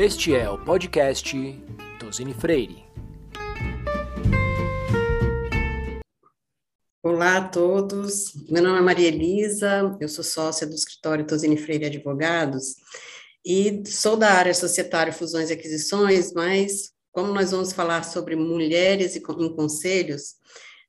Este é o podcast Tosini Freire. Olá a todos, meu nome é Maria Elisa, eu sou sócia do escritório Tosini Freire Advogados e sou da área societária Fusões e Aquisições, mas como nós vamos falar sobre mulheres em conselhos,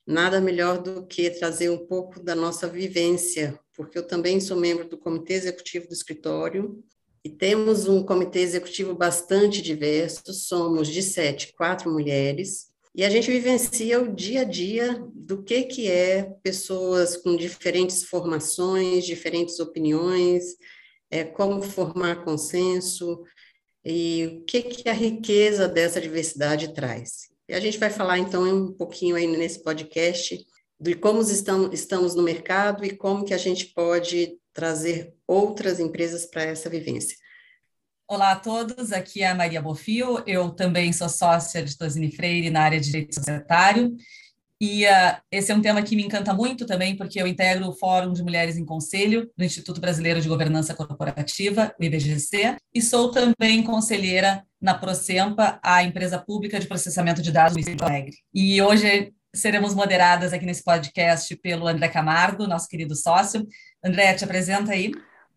nada melhor do que trazer um pouco da nossa vivência, porque eu também sou membro do comitê executivo do escritório e temos um comitê executivo bastante diverso, somos de sete, quatro mulheres, e a gente vivencia o dia a dia do que, que é pessoas com diferentes formações, diferentes opiniões, é, como formar consenso, e o que, que a riqueza dessa diversidade traz. E a gente vai falar, então, um pouquinho aí nesse podcast de como estamos, no mercado e como que a gente pode trazer outras empresas para essa vivência. Olá a todos, aqui é a Maria Bofio, eu também sou sócia de Tosini Freire na área de Direito Societário, e uh, esse é um tema que me encanta muito também, porque eu integro o Fórum de Mulheres em Conselho do Instituto Brasileiro de Governança Corporativa, o IBGC, e sou também conselheira na Procempa, a empresa pública de processamento de dados do Alegre. E hoje seremos moderadas aqui nesse podcast pelo André Camargo, nosso querido sócio. André, te apresenta aí.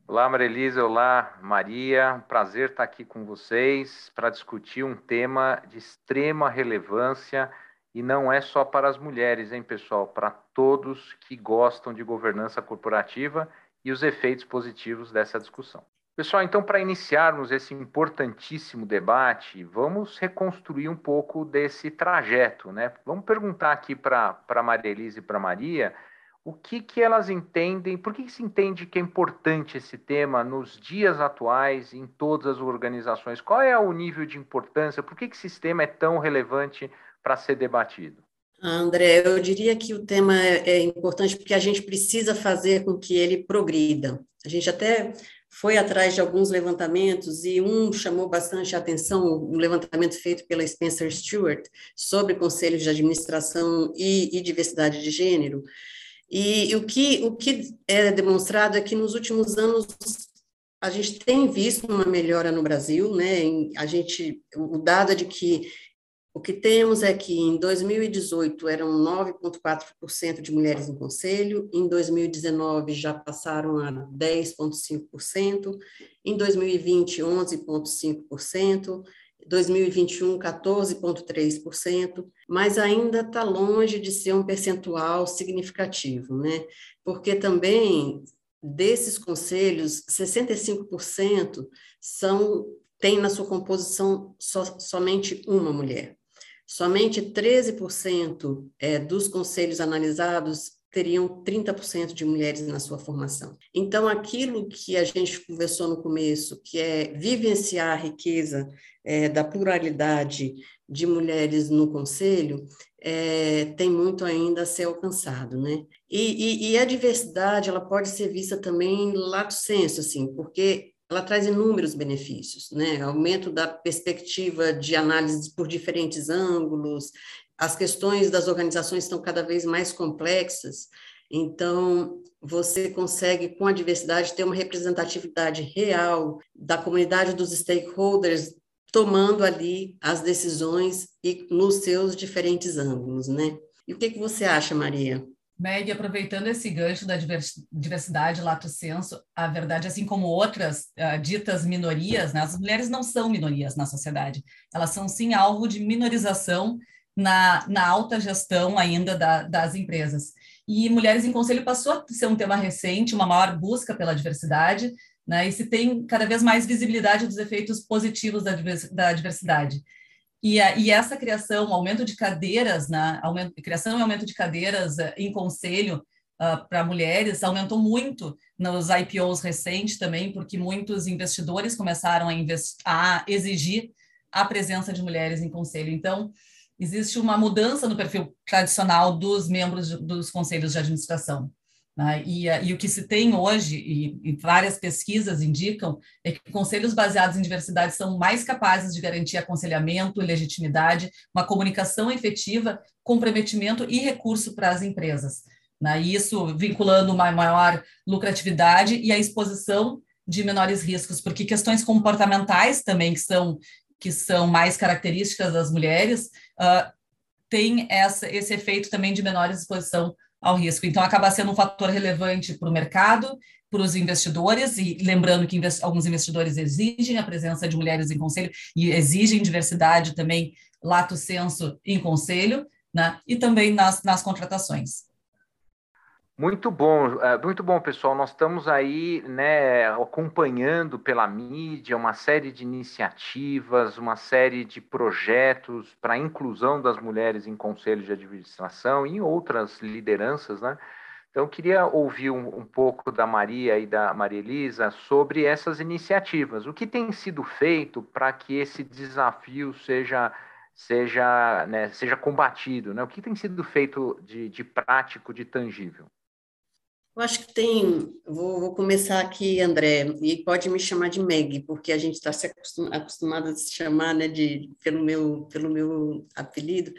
Olá, Maria Olá, Maria. Prazer estar aqui com vocês para discutir um tema de extrema relevância e não é só para as mulheres, hein, pessoal? Para todos que gostam de governança corporativa e os efeitos positivos dessa discussão. Pessoal, então, para iniciarmos esse importantíssimo debate, vamos reconstruir um pouco desse trajeto, né? Vamos perguntar aqui para a Maria Elisa e para Maria o que, que elas entendem, por que, que se entende que é importante esse tema nos dias atuais, em todas as organizações? Qual é o nível de importância? Por que, que esse tema é tão relevante para ser debatido? André, eu diria que o tema é, é importante porque a gente precisa fazer com que ele progrida. A gente até foi atrás de alguns levantamentos e um chamou bastante atenção, um levantamento feito pela Spencer Stewart sobre conselhos de administração e, e diversidade de gênero. E, e o, que, o que é demonstrado é que nos últimos anos a gente tem visto uma melhora no Brasil, né? A gente, o dado é de que o que temos é que em 2018 eram 9,4% de mulheres em conselho, em 2019 já passaram a 10,5%, em 2020 11,5%, 2021 14,3%, mas ainda está longe de ser um percentual significativo, né? Porque também desses conselhos, 65% são tem na sua composição so, somente uma mulher. Somente 13% é, dos conselhos analisados teriam 30% de mulheres na sua formação. Então, aquilo que a gente conversou no começo, que é vivenciar a riqueza é, da pluralidade de mulheres no conselho, é, tem muito ainda a ser alcançado, né? E, e, e, a diversidade, ela pode ser vista também lato senso, assim, porque ela traz inúmeros benefícios, né? Aumento da perspectiva de análise por diferentes ângulos, as questões das organizações estão cada vez mais complexas, então você consegue, com a diversidade, ter uma representatividade real da comunidade dos stakeholders tomando ali as decisões e nos seus diferentes ângulos, né? E o que, que você acha, Maria? Meg, aproveitando esse gancho da diversidade lato senso, a verdade, assim como outras uh, ditas minorias, né, as mulheres não são minorias na sociedade, elas são sim alvo de minorização na, na alta gestão ainda da, das empresas. E Mulheres em Conselho passou a ser um tema recente, uma maior busca pela diversidade, né, e se tem cada vez mais visibilidade dos efeitos positivos da, da diversidade. E, a, e essa criação, aumento de cadeiras, né, aumento, criação e aumento de cadeiras uh, em conselho uh, para mulheres aumentou muito nos IPOs recentes também, porque muitos investidores começaram a, a exigir a presença de mulheres em conselho. Então, existe uma mudança no perfil tradicional dos membros de, dos conselhos de administração. Né? E, e, o que se tem hoje, e, e, várias pesquisas indicam, é que conselhos baseados em diversidade são mais capazes de garantir aconselhamento, legitimidade, uma comunicação efetiva, comprometimento e recurso para as empresas. Né? Isso vinculando uma maior lucratividade e a exposição de menores riscos, porque questões comportamentais também, que são, que são mais características das mulheres, uh, tem essa, esse efeito também de menor exposição ao risco. Então, acaba sendo um fator relevante para o mercado, para os investidores, e lembrando que invest alguns investidores exigem a presença de mulheres em conselho e exigem diversidade também, lato senso, em conselho, né? e também nas, nas contratações. Muito bom, é, muito bom, pessoal. Nós estamos aí, né, acompanhando pela mídia uma série de iniciativas, uma série de projetos para a inclusão das mulheres em conselhos de administração e em outras lideranças, né? Então, queria ouvir um, um, pouco da Maria e da Maria Elisa sobre essas iniciativas. O que tem sido feito para que esse desafio seja seja, né, seja combatido? Né? O que tem sido feito de, de prático, de tangível? Eu acho que tem. Vou, vou, começar aqui, André, e pode me chamar de Meg, porque a gente está se acostum, acostumado a se chamar né, de, pelo, meu, pelo meu apelido.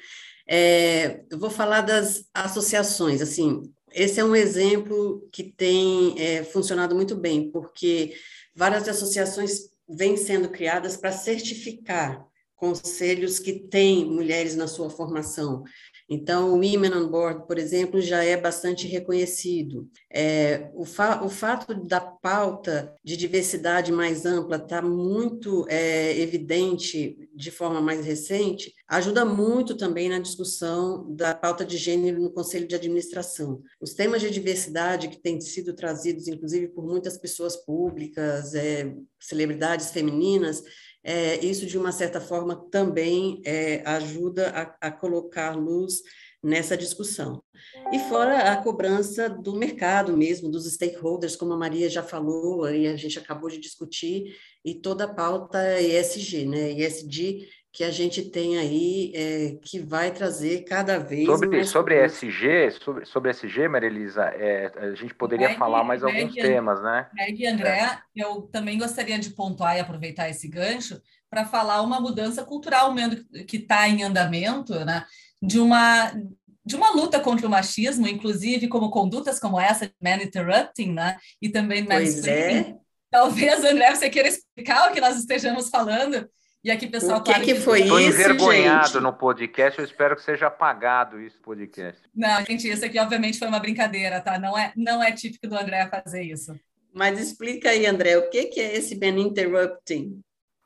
É, eu vou falar das associações. Assim, esse é um exemplo que tem é, funcionado muito bem, porque várias associações vêm sendo criadas para certificar conselhos que têm mulheres na sua formação. Então, o Women on Board, por exemplo, já é bastante reconhecido. É, o, fa o, fato da pauta de diversidade mais ampla estar tá muito é, evidente de forma mais recente, ajuda muito também na discussão da pauta de gênero no Conselho de Administração. Os temas de diversidade que têm sido trazidos, inclusive, por muitas pessoas públicas, é, celebridades femininas, é, isso, de uma certa forma, também é, ajuda a, a, colocar luz nessa discussão. E fora a cobrança do mercado mesmo, dos stakeholders, como a Maria já falou, e a gente acabou de discutir, e toda a pauta ESG, né? ESG que a gente tem aí, é, que vai trazer cada vez sobre, mais... Sobre SG, sobre, sobre SG, Maria Elisa, é, a gente poderia Meg, falar mais Meg, alguns temas, né? Meg e André, é. eu também gostaria de pontuar e aproveitar esse gancho para falar uma mudança cultural que está em andamento, né? De uma de uma luta contra o machismo, inclusive como condutas como essa, man interrupting, né? E também pois é. Talvez, André, você queira explicar o que nós estejamos falando, e aqui, pessoal, o que, claro, que foi Estou isso, envergonhado gente? no podcast, eu espero que seja apagado isso podcast. Não, gente, isso aqui obviamente foi uma brincadeira, tá? Não é, não é típico do André fazer isso. Mas explica aí, André, o que, que é esse Ben Interrupting?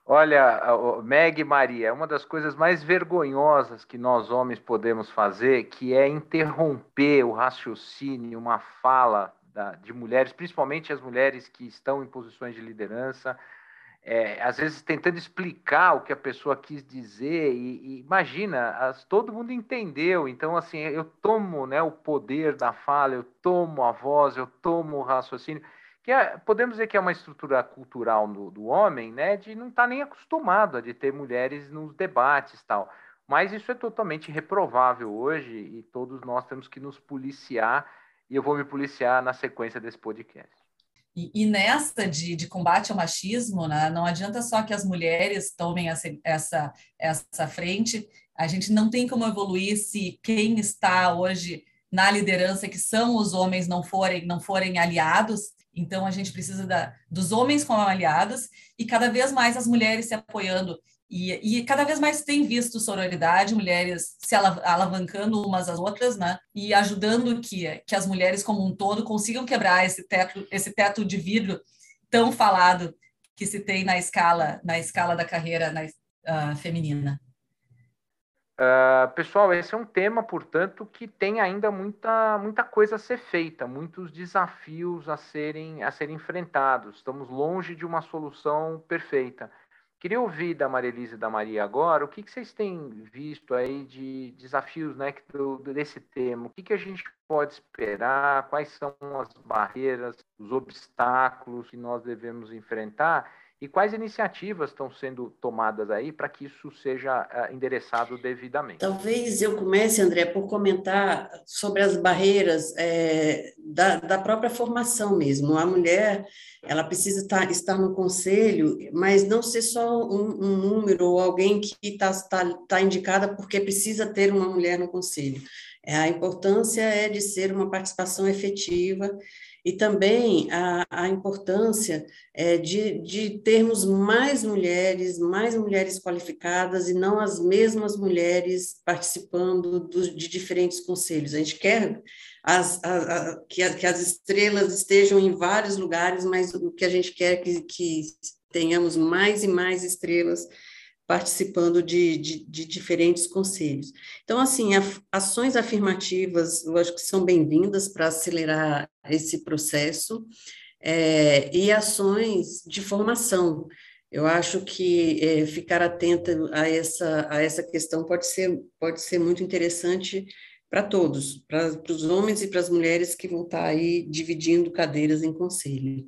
Olha, Meg e Maria, é uma das coisas mais vergonhosas que nós homens podemos fazer, que é interromper o raciocínio, uma fala da, de mulheres, principalmente as mulheres que estão em posições de liderança, é, às vezes tentando explicar o que a pessoa quis dizer e, e imagina, as, todo mundo entendeu. Então, assim, eu tomo né, o poder da fala, eu tomo a voz, eu tomo o raciocínio. Que é, podemos dizer que é uma estrutura cultural do, do homem, né, de não estar tá nem acostumado a de ter mulheres nos debates tal. Mas isso é totalmente reprovável hoje e todos nós temos que nos policiar. E eu vou me policiar na sequência desse podcast. E, e nessa de, de, combate ao machismo, né, não adianta só que as mulheres tomem essa, essa, essa frente, a gente não tem como evoluir se quem está hoje na liderança, que são os homens, não forem, não forem aliados. Então, a gente precisa da, dos homens como aliados e cada vez mais as mulheres se apoiando e, e, cada vez mais tem visto sororidade, mulheres se alavancando umas às outras, né? E ajudando que, que as mulheres como um todo consigam quebrar esse teto, esse teto de vidro tão falado que se tem na escala, na escala da carreira na, uh, feminina. Uh, pessoal, esse é um tema, portanto, que tem ainda muita, muita coisa a ser feita, muitos desafios a serem, a serem enfrentados. Estamos longe de uma solução perfeita. Queria ouvir da Maria Elisa e da Maria agora o que, que vocês têm visto aí de desafios né, do, desse tema. O que, que a gente pode esperar? Quais são as barreiras, os obstáculos que nós devemos enfrentar? E quais iniciativas estão sendo tomadas aí para que isso seja uh, endereçado devidamente? Talvez eu comece, André, por comentar sobre as barreiras é, da, da própria formação mesmo. A mulher, ela precisa estar, estar no conselho, mas não ser só um, um número ou alguém que está tá, tá indicada porque precisa ter uma mulher no conselho. É, a importância é de ser uma participação efetiva e também a, a importância é, de, de termos mais mulheres, mais mulheres qualificadas e não as mesmas mulheres participando do, de diferentes conselhos. A gente quer as, a, a, que, que, as estrelas estejam em vários lugares, mas o que a gente quer é que, que tenhamos mais e mais estrelas participando de, de, de, diferentes conselhos. Então, assim, ações afirmativas, eu acho que são bem-vindas para acelerar esse processo, é, e ações de formação. Eu acho que é, ficar atenta a essa, a essa questão pode ser, pode ser muito interessante para todos, para os homens e para as mulheres que vão estar aí dividindo cadeiras em conselho.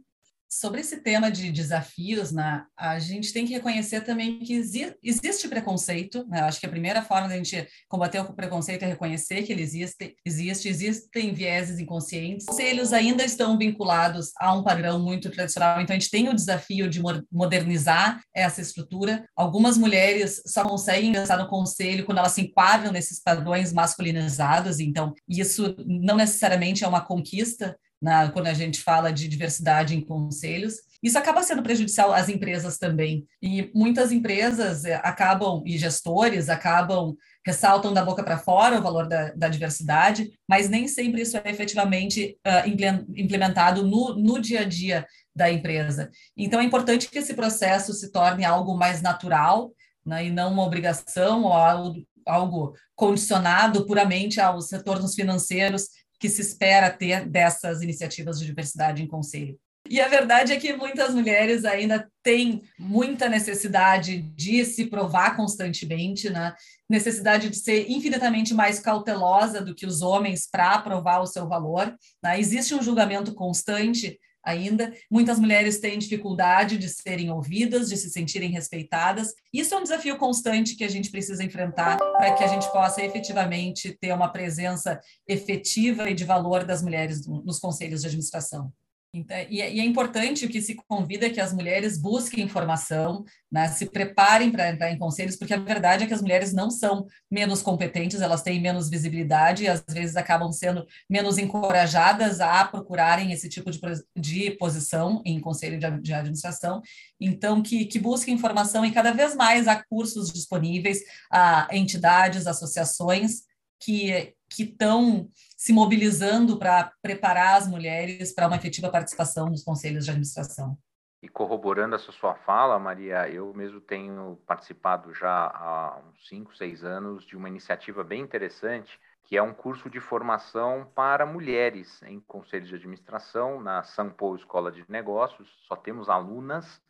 Sobre esse tema de desafios, né, a gente tem que reconhecer também que exi existe preconceito. Né? Acho que a primeira forma da gente combater o preconceito é reconhecer que ele existe, existe, existem vieses inconscientes. Conselhos ainda estão vinculados a um padrão muito tradicional, então a gente tem o desafio de modernizar essa estrutura. Algumas mulheres só conseguem ingressar no conselho quando elas se enquadram nesses padrões masculinizados, então isso não necessariamente é uma conquista, na, quando a gente fala de diversidade em conselhos. Isso acaba sendo prejudicial às empresas também. E muitas empresas eh, acabam, e gestores acabam, ressaltam da boca para fora o valor da, da, diversidade, mas nem sempre isso é efetivamente uh, implementado no, no dia a dia da empresa. Então, é importante que esse processo se torne algo mais natural né, e não uma obrigação ou algo, algo condicionado puramente aos retornos financeiros que se espera ter dessas iniciativas de diversidade em conselho. E a verdade é que muitas mulheres ainda têm muita necessidade de se provar constantemente, né? necessidade de ser infinitamente mais cautelosa do que os homens para provar o seu valor. Né? Existe um julgamento constante ainda. Muitas mulheres têm dificuldade de serem ouvidas, de se sentirem respeitadas. Isso é um desafio constante que a gente precisa enfrentar para que a gente possa efetivamente ter uma presença efetiva e de valor das mulheres nos conselhos de administração. Então, e, é, e, é importante que se convida que as mulheres busquem informação, né, se preparem para entrar em conselhos, porque a verdade é que as mulheres não são menos competentes, elas têm menos visibilidade e às vezes acabam sendo menos encorajadas a procurarem esse tipo de, de posição em conselho de, de administração. Então, que, que busquem informação e cada vez mais há cursos disponíveis, há entidades, associações que que estão se mobilizando para preparar as mulheres para uma efetiva participação nos conselhos de administração. E corroborando essa sua fala, Maria, eu mesmo tenho participado já há uns 5, 6 anos de uma iniciativa bem interessante, que é um curso de formação para mulheres em conselhos de administração na São Paulo Escola de Negócios. Só temos alunas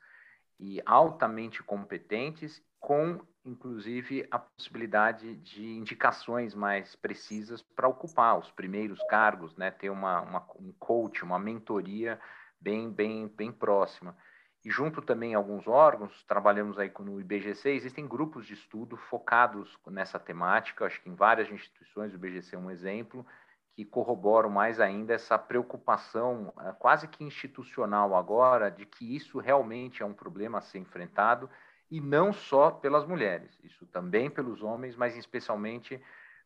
e altamente competentes com inclusive a possibilidade de indicações mais precisas para ocupar os primeiros cargos, né? Ter uma, uma, um coach, uma mentoria bem, bem, bem próxima. E junto também alguns órgãos, trabalhamos aí no IBGC, existem grupos de estudo focados nessa temática, acho que em várias instituições, o IBGC é um exemplo, que corroboram mais ainda essa preocupação eh, quase que institucional agora de que isso realmente é um problema a ser enfrentado e não só pelas mulheres, isso também pelos homens, mas especialmente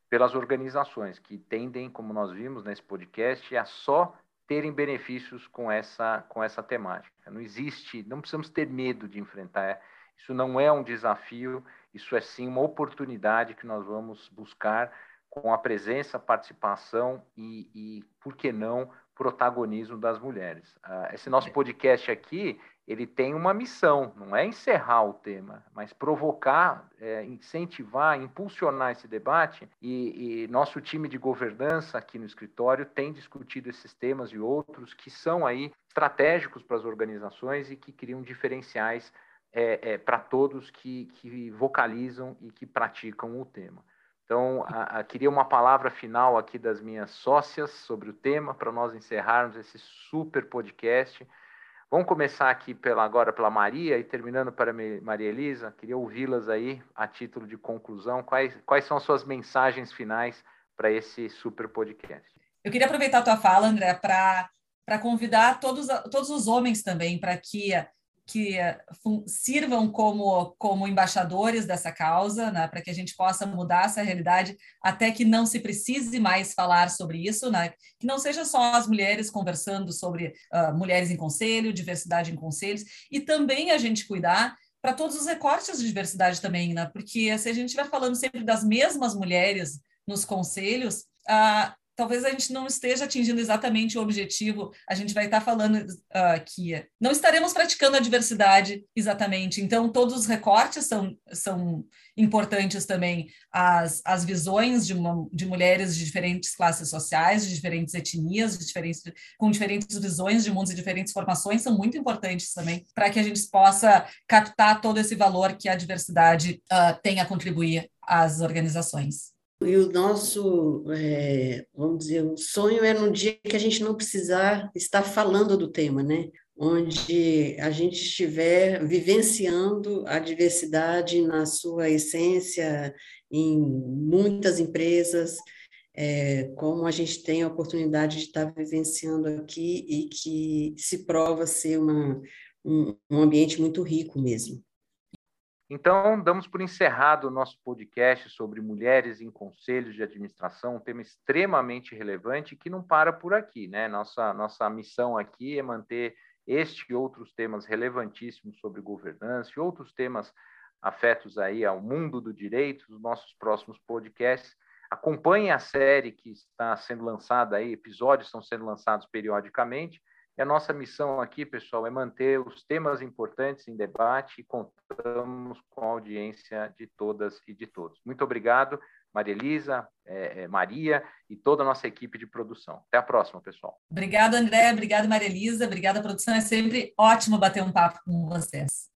pelas organizações que tendem, como nós vimos nesse podcast, a só terem benefícios com essa com essa temática. Não existe, não precisamos ter medo de enfrentar. Isso não é um desafio, isso é sim uma oportunidade que nós vamos buscar com a presença, participação e, e por que não, protagonismo das mulheres. Uh, esse nosso podcast aqui, ele tem uma missão, não é encerrar o tema, mas provocar, é, incentivar, impulsionar esse debate. E, e, nosso time de governança aqui no escritório tem discutido esses temas e outros que são aí estratégicos para as organizações e que criam diferenciais é, é, para todos que, que vocalizam e que praticam o tema. Então, a, a, queria uma palavra final aqui das minhas sócias sobre o tema, para nós encerrarmos esse super podcast. Vamos começar aqui pela, agora pela Maria e terminando para Maria Elisa. Queria ouvi-las aí a título de conclusão. Quais, quais são as suas mensagens finais para esse super podcast? Eu queria aproveitar a tua fala, André, para convidar todos, todos os homens também para que que sirvam como, como embaixadores dessa causa, né, para que a gente possa mudar essa realidade até que não se precise mais falar sobre isso, né, que não seja só as mulheres conversando sobre uh, mulheres em conselho, diversidade em conselhos, e também a gente cuidar para todos os recortes de diversidade também, né, porque se a gente estiver falando sempre das mesmas mulheres nos conselhos, uh, talvez a gente não esteja atingindo exatamente o objetivo, a gente vai estar falando uh, que não estaremos praticando a diversidade exatamente. Então, todos os recortes são, são importantes também. As, as visões de, uma, de mulheres de diferentes classes sociais, de diferentes etnias, de diferentes, com diferentes visões de mundos e diferentes formações são muito importantes também para que a gente possa captar todo esse valor que a diversidade uh, tem a contribuir às organizações. E o nosso, é, vamos dizer, o sonho é no dia que a gente não precisar estar falando do tema, né? Onde a gente estiver vivenciando a diversidade na sua essência em muitas empresas, é, como a gente tem a oportunidade de estar vivenciando aqui e que se prova ser uma, um, um ambiente muito rico mesmo. Então, damos por encerrado o nosso podcast sobre mulheres em conselhos de administração, um tema extremamente relevante que não para por aqui, né? Nossa, nossa missão aqui é manter este e outros temas relevantíssimos sobre governança e outros temas afetos aí ao mundo do direito, nos nossos próximos podcasts. Acompanhe a série que está sendo lançada aí, episódios estão sendo lançados periodicamente. E a nossa missão aqui, pessoal, é manter os temas importantes em debate e contamos com a audiência de todas e de todos. Muito obrigado, Maria Elisa, é, é, Maria e toda a nossa equipe de produção. Até a próxima, pessoal. Obrigada, André. Obrigada, Maria Elisa. Obrigada, produção. É sempre ótimo bater um papo com vocês.